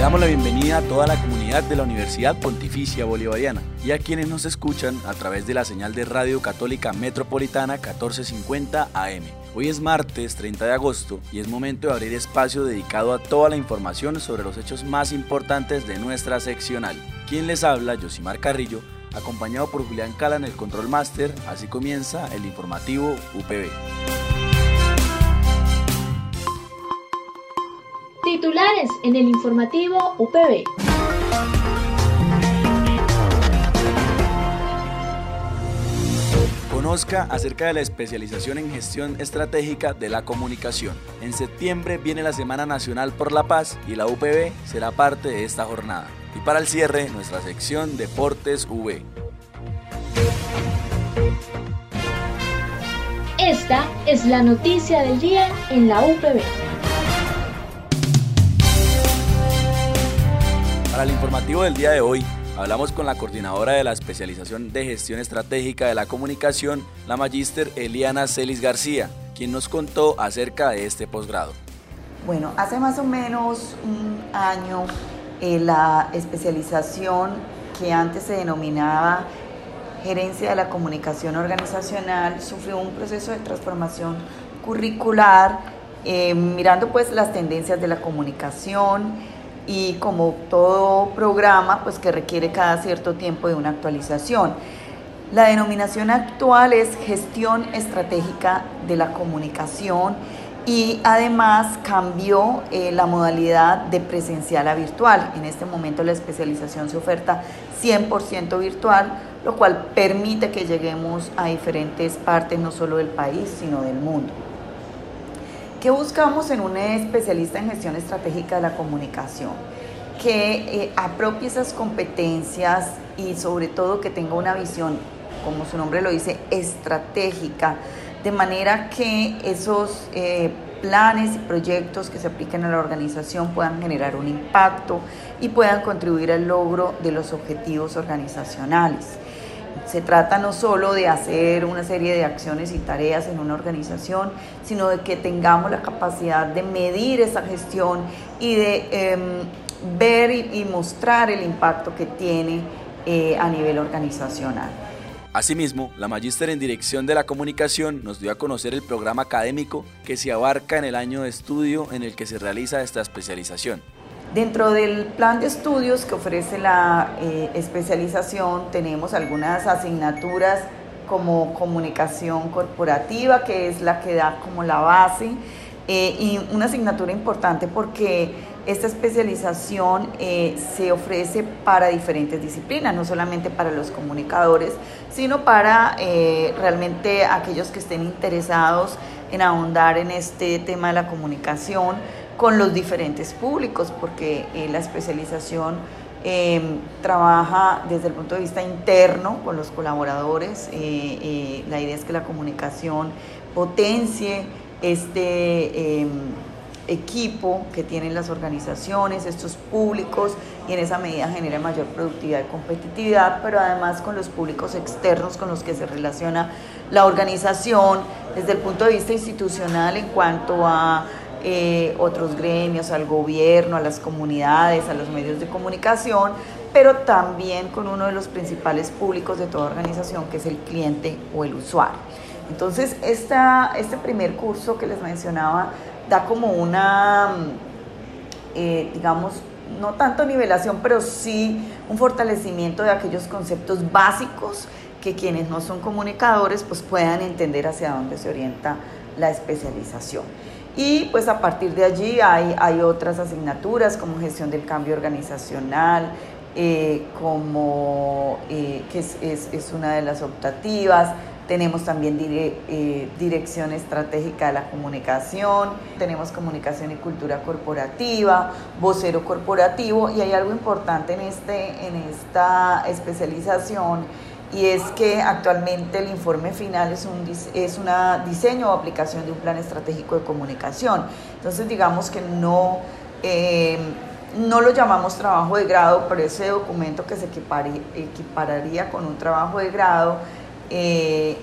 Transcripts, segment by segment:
Le damos la bienvenida a toda la comunidad de la Universidad Pontificia Bolivariana y a quienes nos escuchan a través de la señal de Radio Católica Metropolitana 1450 AM. Hoy es martes 30 de agosto y es momento de abrir espacio dedicado a toda la información sobre los hechos más importantes de nuestra seccional. Quien les habla, Josimar Carrillo, acompañado por Julián Cala en el Control Master. Así comienza el informativo UPB. Titulares en el informativo UPB. Conozca acerca de la especialización en gestión estratégica de la comunicación. En septiembre viene la Semana Nacional por la Paz y la UPB será parte de esta jornada. Y para el cierre, nuestra sección Deportes V. Esta es la noticia del día en la UPB. Para el informativo del día de hoy, hablamos con la coordinadora de la especialización de gestión estratégica de la comunicación, la magíster Eliana Celis García, quien nos contó acerca de este posgrado. Bueno, hace más o menos un año eh, la especialización que antes se denominaba gerencia de la comunicación organizacional sufrió un proceso de transformación curricular eh, mirando pues las tendencias de la comunicación y como todo programa, pues que requiere cada cierto tiempo de una actualización. La denominación actual es gestión estratégica de la comunicación y además cambió eh, la modalidad de presencial a virtual. En este momento la especialización se oferta 100% virtual, lo cual permite que lleguemos a diferentes partes no solo del país, sino del mundo. ¿Qué buscamos en un especialista en gestión estratégica de la comunicación? Que eh, apropie esas competencias y sobre todo que tenga una visión, como su nombre lo dice, estratégica, de manera que esos eh, planes y proyectos que se apliquen a la organización puedan generar un impacto y puedan contribuir al logro de los objetivos organizacionales. Se trata no solo de hacer una serie de acciones y tareas en una organización, sino de que tengamos la capacidad de medir esa gestión y de em, ver y, mostrar el impacto que tiene eh, a nivel organizacional. Asimismo, la magíster en Dirección de la Comunicación nos dio a conocer el programa académico que se abarca en el año de estudio en el que se realiza esta especialización. Dentro del plan de estudios que ofrece la eh, especialización tenemos algunas asignaturas como comunicación corporativa, que es la que da como la base, eh, y una asignatura importante porque esta especialización eh, se ofrece para diferentes disciplinas, no solamente para los comunicadores, sino para realmente aquellos que estén interesados en ahondar en este tema de la comunicación con los diferentes públicos, porque eh, la especialización em, trabaja desde el punto de vista interno con los colaboradores. Eh, eh, la idea es que la comunicación potencie este em, equipo que tienen las organizaciones, estos públicos, y en esa medida genere mayor productividad y competitividad, pero además con los públicos externos con los que se relaciona la organización desde el punto de vista institucional en cuanto a eh, otros gremios, al gobierno, a las comunidades, a los medios de comunicación, pero también con uno de los principales públicos de toda organización, que es el cliente o el usuario. Entonces, esta, este primer curso que les mencionaba da como una, eh, digamos, no tanto nivelación, pero sí un fortalecimiento de aquellos conceptos básicos que quienes no son comunicadores pues puedan entender hacia dónde se orienta la especialización. Y pues a partir de allí hay, hay otras asignaturas como gestión del cambio organizacional, eh, como, eh, que es, es, una de las optativas, tenemos también eh, dirección estratégica de la comunicación, tenemos comunicación y cultura corporativa, vocero corporativo y hay algo importante en, este, en esta especialización y es que actualmente el informe final es un es una diseño o aplicación de un plan estratégico de comunicación. Entonces digamos que no, eh, no lo llamamos trabajo de grado, pero ese documento que se equipararía con un trabajo de grado eh,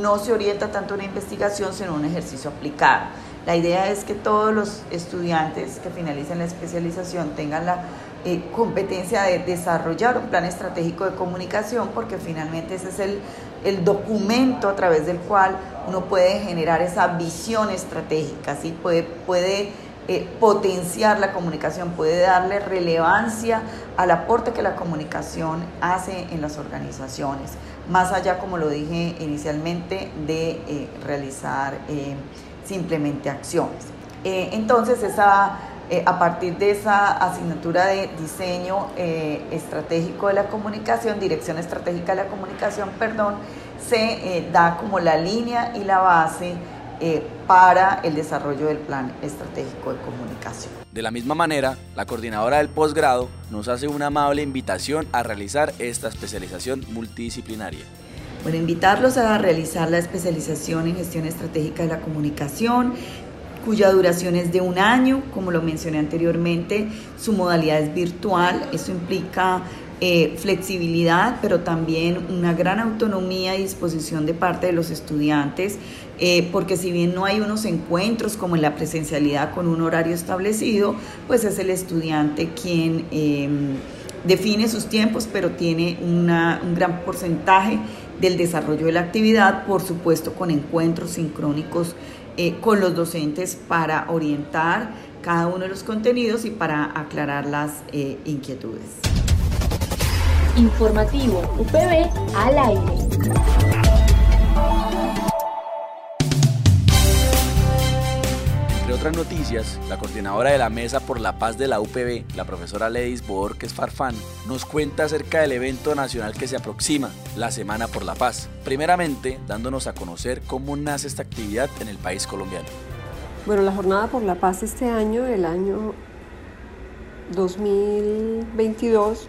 no se orienta tanto a una investigación, sino a un ejercicio aplicado. La idea es que todos los estudiantes que finalicen la especialización tengan la eh, competencia de desarrollar un plan estratégico de comunicación, porque finalmente ese es el, el documento a través del cual uno puede generar esa visión estratégica, ¿sí? puede, puede eh, potenciar la comunicación, puede darle relevancia al aporte que la comunicación hace en las organizaciones, más allá, como lo dije inicialmente, de eh, realizar simplemente acciones. entonces, esa, a partir de esa asignatura de diseño estratégico de la comunicación, dirección estratégica de la comunicación, perdón, se da como la línea y la base eh, para el desarrollo del plan estratégico de comunicación. De la misma manera, la coordinadora del posgrado nos hace una amable invitación a realizar esta especialización multidisciplinaria. Bueno, invitarlos a realizar la especialización en gestión estratégica de la comunicación, cuya duración es de un año, como lo mencioné anteriormente, su modalidad es virtual, eso implica eh, flexibilidad, pero también una gran autonomía y disposición de parte de los estudiantes, eh, porque si bien no hay unos encuentros como en la presencialidad con un horario establecido, pues es el estudiante quien em, define sus tiempos, pero tiene un gran porcentaje del desarrollo de la actividad, por supuesto con encuentros sincrónicos eh, con los docentes para orientar cada uno de los contenidos y para aclarar las inquietudes. Informativo UPB al aire. Otras noticias, la coordinadora de la Mesa por la Paz de la UPB, la profesora Ledis Borges Farfán, nos cuenta acerca del evento nacional que se aproxima, la Semana por la Paz. Primeramente, dándonos a conocer cómo nace esta actividad en el país colombiano. Bueno, la Jornada por la Paz este año, el año 2022,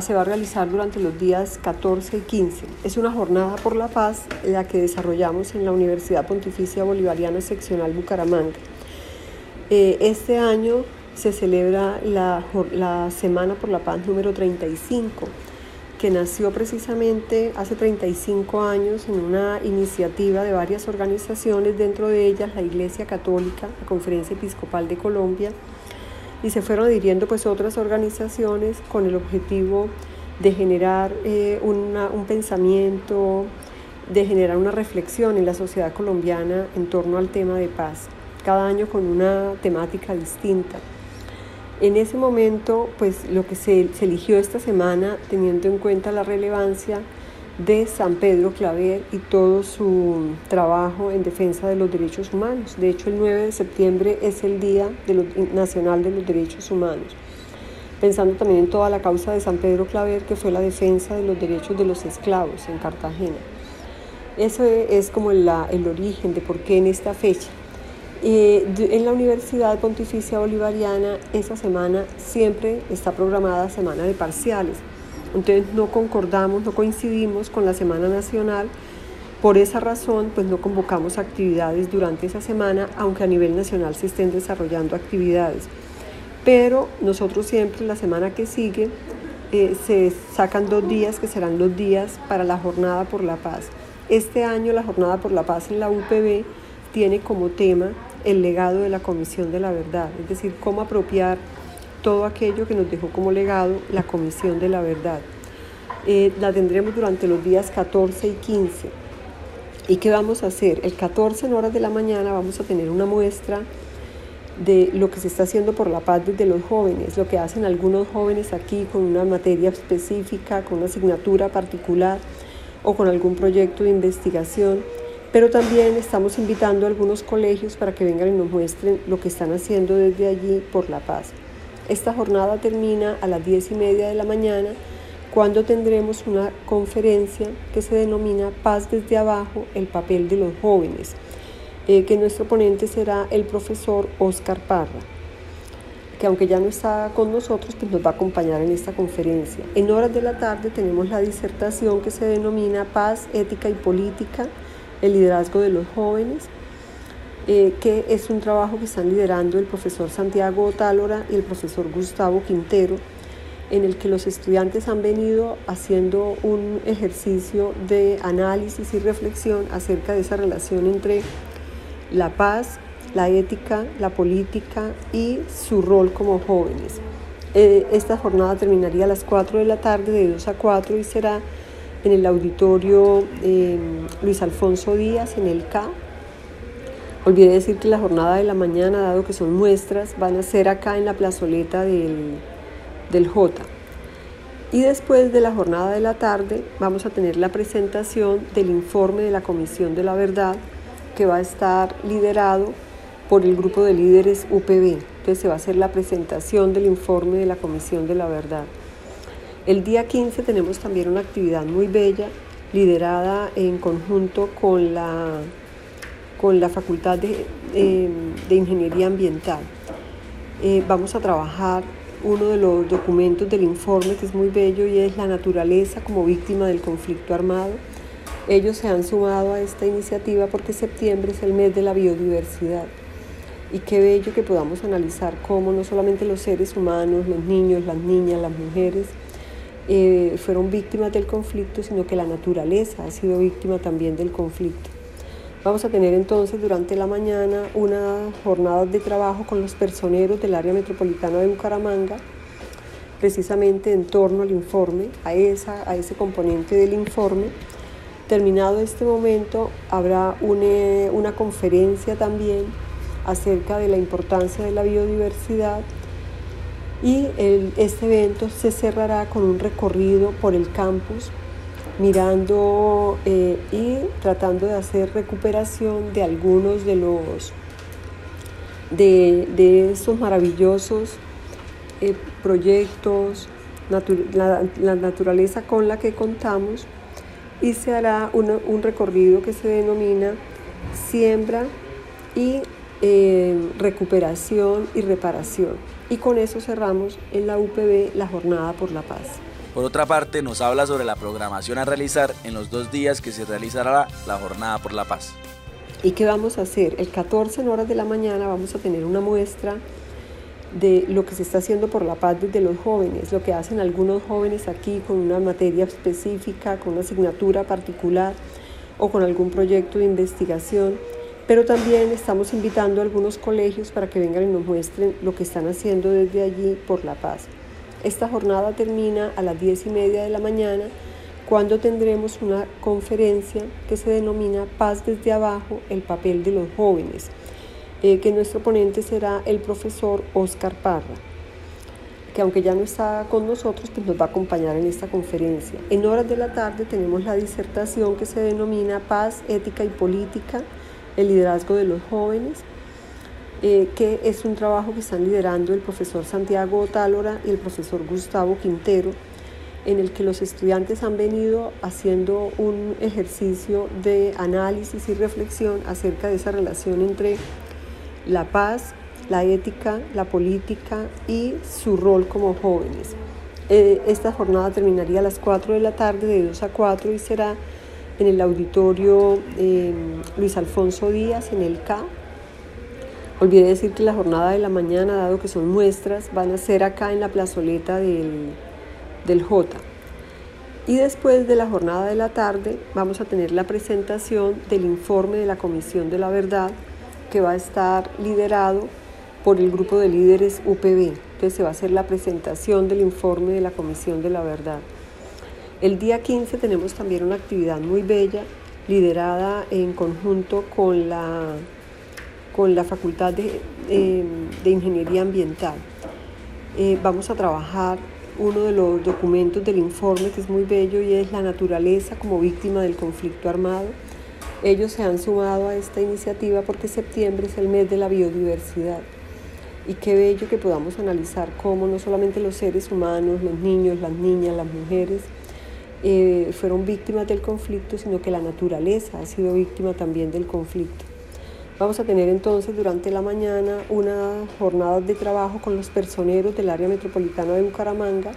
se va a realizar durante los días 14 y 15. Es una jornada por la paz la que desarrollamos en la Universidad Pontificia Bolivariana Seccional Bucaramanga. Eh, este año se celebra la, Semana por la Paz número 35 que nació precisamente hace 35 años en una iniciativa de varias organizaciones, dentro de ellas la Iglesia Católica, la Conferencia Episcopal de Colombia, y se fueron adhiriendo pues otras organizaciones con el objetivo de generar eh, un pensamiento, de generar una reflexión en la sociedad colombiana en torno al tema de paz, cada año con una temática distinta. En ese momento, pues lo que se, eligió esta semana, teniendo en cuenta la relevancia de San Pedro Claver y todo su trabajo en defensa de los derechos humanos. De hecho, el 9 de septiembre es el Día Nacional de los Derechos Humanos. Pensando también en toda la causa de San Pedro Claver, que fue la defensa de los derechos de los esclavos en Cartagena. Eso es como el origen de por qué en esta fecha. Eh, en la Universidad Pontificia Bolivariana, esa semana siempre está programada semana de parciales entonces no concordamos, no coincidimos con la Semana Nacional. Por esa razón, pues no convocamos actividades durante esa semana, aunque a nivel nacional se estén desarrollando actividades. Pero nosotros siempre, la semana que sigue, eh, se sacan dos días que serán los días para la Jornada por la Paz. Este año la Jornada por la Paz en la UPB tiene como tema el legado de la Comisión de la Verdad, es decir, cómo apropiar todo aquello que nos dejó como legado la Comisión de la Verdad. Eh, la tendremos durante los días 14 y 15. ¿Y qué vamos a hacer? El 14 en horas de la mañana vamos a tener una muestra de lo que se está haciendo por la paz desde los jóvenes, lo que hacen algunos jóvenes aquí con una materia específica, con una asignatura particular o con algún proyecto de investigación. Pero también estamos invitando a algunos colegios para que vengan y nos muestren lo que están haciendo desde allí por la paz. Esta jornada termina a las 10 y media de la mañana cuando tendremos una conferencia que se denomina Paz desde abajo, el papel de los jóvenes, eh, que nuestro ponente será el profesor Oscar Parra, que aunque ya no está con nosotros, pues nos va a acompañar en esta conferencia. En horas de la tarde tenemos la disertación que se denomina Paz, Ética y Política, el liderazgo de los jóvenes, eh, que es un trabajo que están liderando el profesor Santiago Otálora y el profesor Gustavo Quintero en el que los estudiantes han venido haciendo un ejercicio de análisis y reflexión acerca de esa relación entre la paz, la ética, la política y su rol como jóvenes. Eh, esta jornada terminaría a las 4 de la tarde, de 2 a 4, y será en el auditorio eh, Luis Alfonso Díaz, en el K. Olvidé decir que la jornada de la mañana, dado que son muestras, van a ser acá en la plazoleta del del J. Y después de la jornada de la tarde vamos a tener la presentación del informe de la Comisión de la Verdad que va a estar liderado por el grupo de líderes UPB. Entonces se va a hacer la presentación del informe de la Comisión de la Verdad. El día 15 tenemos también una actividad muy bella liderada en conjunto con la, con la Facultad de, eh, Ingeniería Ambiental. Eh, vamos a trabajar uno de los documentos del informe que es muy bello y es la naturaleza como víctima del conflicto armado. Ellos se han sumado a esta iniciativa porque septiembre es el mes de la biodiversidad. Y qué bello que podamos analizar cómo no solamente los seres humanos, los niños, las niñas, las mujeres, eh, fueron víctimas del conflicto, sino que la naturaleza ha sido víctima también del conflicto. Vamos a tener entonces durante la mañana una jornada de trabajo con los personeros del área metropolitana de Bucaramanga, precisamente en torno al informe, a, esa, a ese componente del informe. Terminado este momento, habrá una, una conferencia también acerca de la importancia de la biodiversidad y este evento se cerrará con un recorrido por el campus mirando eh, y tratando de hacer recuperación de algunos de los de, de estos maravillosos eh, proyectos, la, naturaleza con la que contamos y se hará un recorrido que se denomina siembra y eh, recuperación y reparación. Y con eso cerramos en la UPB la Jornada por la Paz. Por otra parte, nos habla sobre la programación a realizar en los dos días que se realizará la Jornada por la Paz. ¿Y qué vamos a hacer? El 14 en horas de la mañana vamos a tener una muestra de lo que se está haciendo por la paz desde los jóvenes, lo que hacen algunos jóvenes aquí con una materia específica, con una asignatura particular o con algún proyecto de investigación. Pero también estamos invitando a algunos colegios para que vengan y nos muestren lo que están haciendo desde allí por la paz. Esta jornada termina a las 10 y media de la mañana cuando tendremos una conferencia que se denomina Paz desde abajo, el papel de los jóvenes, eh, que nuestro ponente será el profesor Oscar Parra, que aunque ya no está con nosotros, pues nos va a acompañar en esta conferencia. En horas de la tarde tenemos la disertación que se denomina Paz, Ética y Política, el liderazgo de los jóvenes, eh, que es un trabajo que están liderando el profesor Santiago Otálora y el profesor Gustavo Quintero, en el que los estudiantes han venido haciendo un ejercicio de análisis y reflexión acerca de esa relación entre la paz, la ética, la política y su rol como jóvenes. Eh, esta jornada terminaría a las 4 de la tarde, de 2 a 4, y será en el auditorio eh, Luis Alfonso Díaz, en el K, Olvidé decir que la jornada de la mañana, dado que son muestras, van a ser acá en la plazoleta del, del J. Y después de la jornada de la tarde vamos a tener la presentación del informe de la Comisión de la Verdad que va a estar liderado por el grupo de líderes UPB. Entonces se va a hacer la presentación del informe de la Comisión de la Verdad. El día 15 tenemos también una actividad muy bella liderada en conjunto con la con la Facultad de, Ingeniería Ambiental. Eh, vamos a trabajar uno de los documentos del informe que es muy bello y es la naturaleza como víctima del conflicto armado. Ellos se han sumado a esta iniciativa porque septiembre es el mes de la biodiversidad. Y qué bello que podamos analizar cómo no solamente los seres humanos, los niños, las niñas, las mujeres, eh, fueron víctimas del conflicto, sino que la naturaleza ha sido víctima también del conflicto. Vamos a tener entonces durante la mañana una jornada de trabajo con los personeros del área metropolitana de Bucaramanga,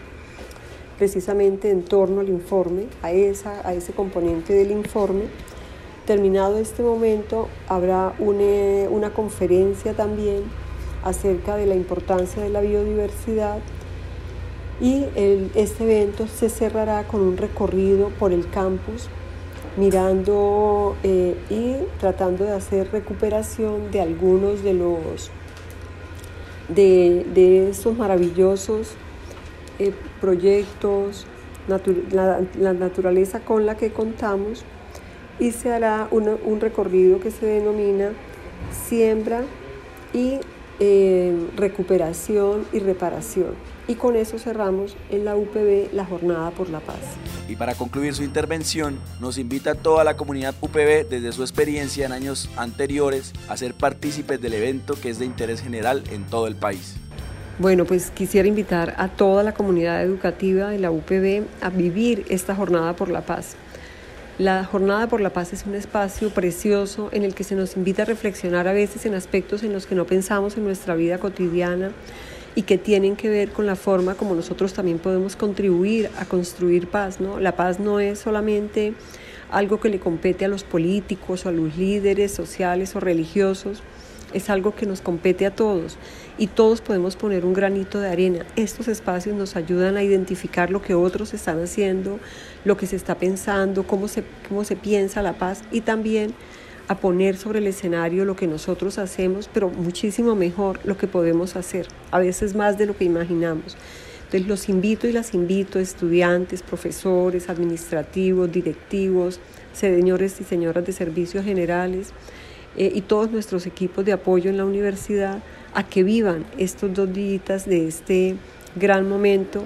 precisamente en torno al informe, a, esa, a ese componente del informe. Terminado este momento, habrá una, una conferencia también acerca de la importancia de la biodiversidad y este evento se cerrará con un recorrido por el campus mirando eh, y tratando de hacer recuperación de algunos de los de, de estos maravillosos eh, proyectos, la, naturaleza con la que contamos y se hará un recorrido que se denomina siembra y eh, recuperación y reparación. Y con eso cerramos en la UPB la Jornada por la Paz. Y para concluir su intervención, nos invita a toda la comunidad UPB desde su experiencia en años anteriores a ser partícipes del evento que es de interés general en todo el país. Bueno, pues quisiera invitar a toda la comunidad educativa de la UPB a vivir esta Jornada por la Paz. La Jornada por la Paz es un espacio precioso en el que se nos invita a reflexionar a veces en aspectos en los que no pensamos en nuestra vida cotidiana y que tienen que ver con la forma como nosotros también podemos contribuir a construir paz. ¿no? La paz no es solamente algo que le compete a los políticos o a los líderes sociales o religiosos, es algo que nos compete a todos y todos podemos poner un granito de arena. Estos espacios nos ayudan a identificar lo que otros están haciendo, lo que se está pensando, cómo se, cómo se piensa la paz y también a poner sobre el escenario lo que nosotros hacemos, pero muchísimo mejor lo que podemos hacer, a veces más de lo que imaginamos. Entonces los invito y las invito, estudiantes, profesores, administrativos, directivos, señores y señoras de servicios generales eh, y todos nuestros equipos de apoyo en la universidad a que vivan estos dos días de este gran momento,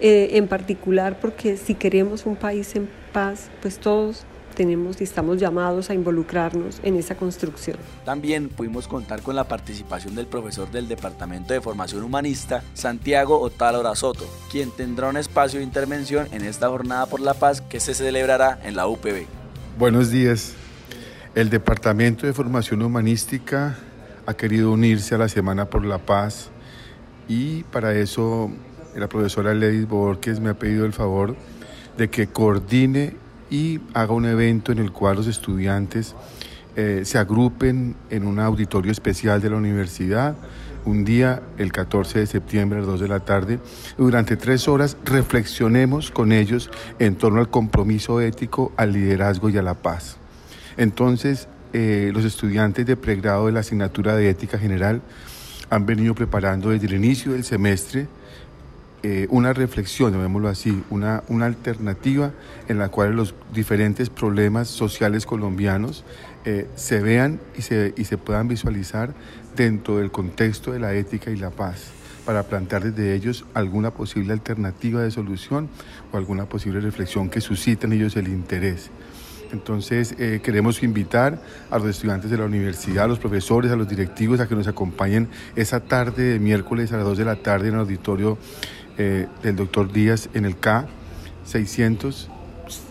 eh, en particular porque si queremos un país en paz, pues todos tenemos y estamos llamados a involucrarnos en esa construcción. También pudimos contar con la participación del profesor del Departamento de Formación Humanista, Santiago Otálora Soto, quien tendrá un espacio de intervención en esta jornada por la paz que se celebrará en la UPB. Buenos días. El Departamento de Formación Humanística ha querido unirse a la Semana por la Paz y para eso la profesora Ledis Borges me ha pedido el favor de que coordine y haga un evento en el cual los estudiantes eh, se agrupen en un auditorio especial de la universidad un día, el 14 de septiembre a las 2 de la tarde, durante tres horas reflexionemos con ellos en torno al compromiso ético, al liderazgo y a la paz. Entonces, eh, los estudiantes de pregrado de la asignatura de ética general han venido preparando desde el inicio del semestre eh, una reflexión, llamémoslo así, una, una alternativa en la cual los diferentes problemas sociales colombianos eh, se vean y se, y se puedan visualizar dentro del contexto de la ética y la paz para plantear desde ellos alguna posible alternativa de solución o alguna posible reflexión que suscite en ellos el interés. Entonces eh, queremos invitar a los estudiantes de la universidad, a los profesores, a los directivos a que nos acompañen esa tarde de miércoles a las 2 de la tarde en el auditorio eh, del doctor Díaz en el K 600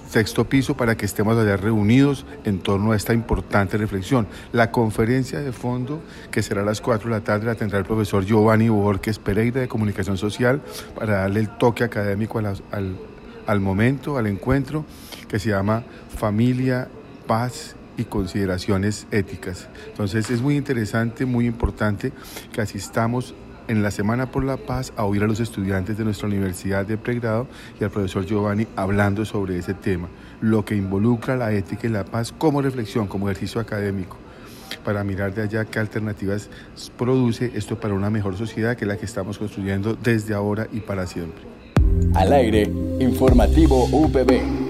sexto piso para que estemos allá reunidos en torno a esta importante reflexión. La conferencia de fondo, que será a las 4 de la tarde, la tendrá el profesor Giovanni Borges Pereira de Comunicación Social para darle el toque académico al, al momento, al encuentro, que se llama Familia, Paz y consideraciones éticas. Entonces es muy interesante, muy importante que asistamos en la Semana por la Paz a oír a los estudiantes de nuestra universidad de pregrado y al profesor Giovanni hablando sobre ese tema, lo que involucra la ética y la paz como reflexión, como ejercicio académico, para mirar de allá qué alternativas produce esto para una mejor sociedad que la que estamos construyendo desde ahora y para siempre. Al aire, informativo UPB.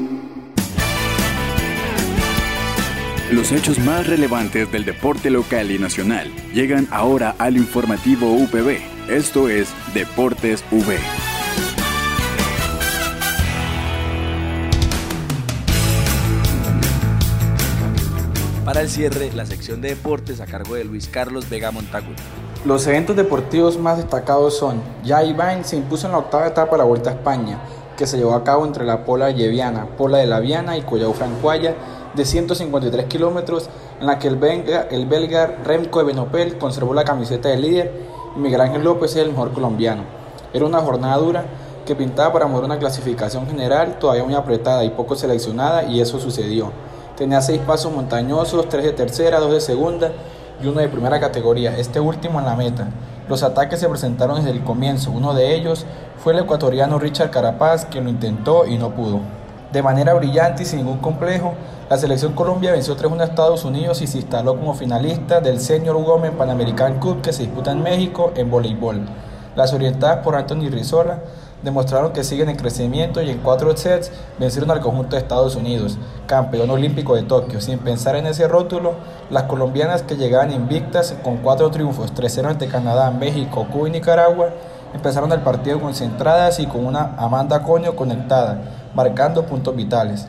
Los hechos más relevantes del deporte local y nacional llegan ahora al informativo UPB. Esto es Deportes V. Para el cierre, la sección de deportes a cargo de Luis Carlos Vega Montagu. Los eventos deportivos más destacados son, ya Iván se impuso en la octava etapa de la Vuelta a España, que se llevó a cabo entre la Pola Lleviana, Pola de la Viana y Collao Francuaya, de 153 kilómetros, en la que el belga, el belga Remco Ebenopel conservó la camiseta de líder y Miguel Ángel López es el mejor colombiano. Era una jornada dura que pintaba para mover una clasificación general todavía muy apretada y poco seleccionada y eso sucedió. Tenía seis pasos montañosos, tres de tercera, dos de segunda y uno de primera categoría, este último en la meta. Los ataques se presentaron desde el comienzo, uno de ellos fue el ecuatoriano Richard Carapaz, quien lo intentó y no pudo. De manera brillante y sin ningún complejo, la selección Colombia venció 3-1 a Estados Unidos y se instaló como finalista del Senior Women Panamerican Cup que se disputa en México en voleibol. Las orientadas por Anthony Rizola demostraron que siguen en crecimiento y en cuatro sets vencieron al conjunto de Estados Unidos, campeón olímpico de Tokio. Sin pensar en ese rótulo, las colombianas que llegaban invictas con cuatro triunfos, 3-0 ante Canadá, México, Cuba y Nicaragua, empezaron el partido concentradas y con una Amanda Coño conectada, marcando puntos vitales.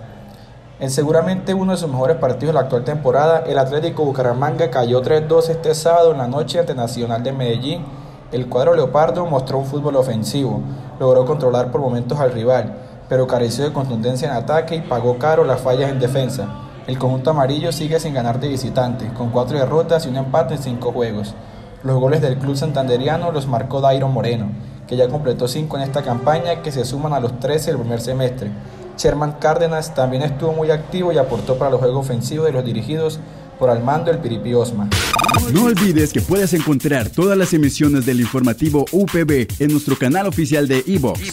En seguramente uno de sus mejores partidos de la actual temporada, el Atlético Bucaramanga cayó 3-2 este sábado en la noche ante Nacional de Medellín. El cuadro leopardo mostró un fútbol ofensivo, logró controlar por momentos al rival, pero careció de contundencia en ataque y pagó caro las fallas en defensa. El conjunto amarillo sigue sin ganar de visitante, con cuatro derrotas y un empate en cinco juegos. Los goles del club santanderiano los marcó Dairo Moreno, que ya completó cinco en esta campaña que se suman a los 13 del primer semestre. Sherman Cárdenas también estuvo muy activo y aportó para los juegos ofensivos de los dirigidos por Armando El Piripi Osma. No olvides que puedes encontrar todas las emisiones del informativo UPB en nuestro canal oficial de iVox,